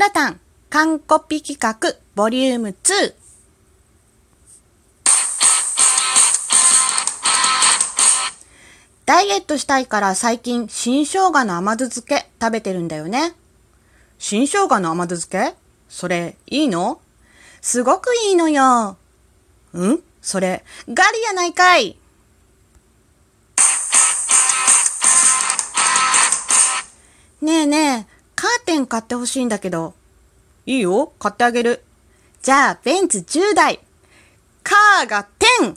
ラタン、完コピ企画、ボリューム2。ダイエットしたいから最近新生姜の甘酢漬け食べてるんだよね。新生姜の甘酢漬け？それいいの？すごくいいのよ。ん？それガリやないかい。ねえねえ、カーテン買ってほしいんだけど。いいよ、買ってあげる。じゃあ、ベンツ10台。カーが 10!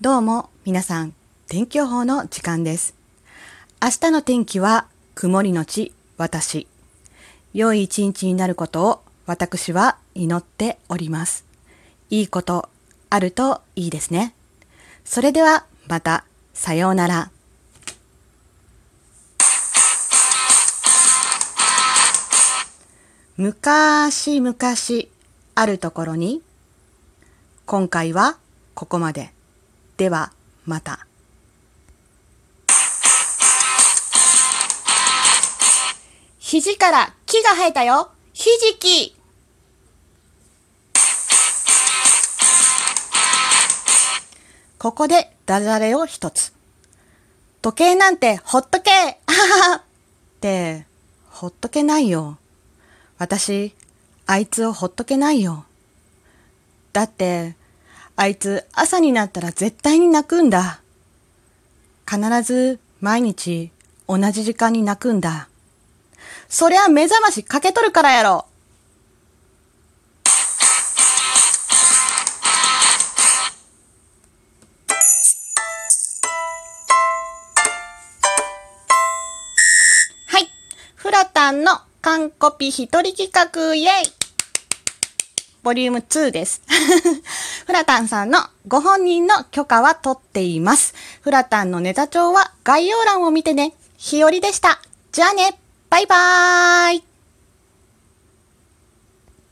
どうも、皆さん、天気予報の時間です。明日の天気は、曇りのち、私。良い一日になることを、私は祈っております。いいこと、あるといいですね。それでは、また、さようなら。昔々あるところに、今回はここまで。では、また。肘から木が生えたよ。ひじき。ここでダジャレを一つ。時計なんてほっとけあははって、ほっとけないよ。私、あいつをほっとけないよ。だって、あいつ朝になったら絶対に泣くんだ。必ず毎日同じ時間に泣くんだ。そりゃ目覚ましかけとるからやろ。フラタンの完コピ一人企画イェイボリューム2です。フラタンさんのご本人の許可は取っています。フラタンのネタ帳は概要欄を見てね。日和でした。じゃあね。バイバーイ。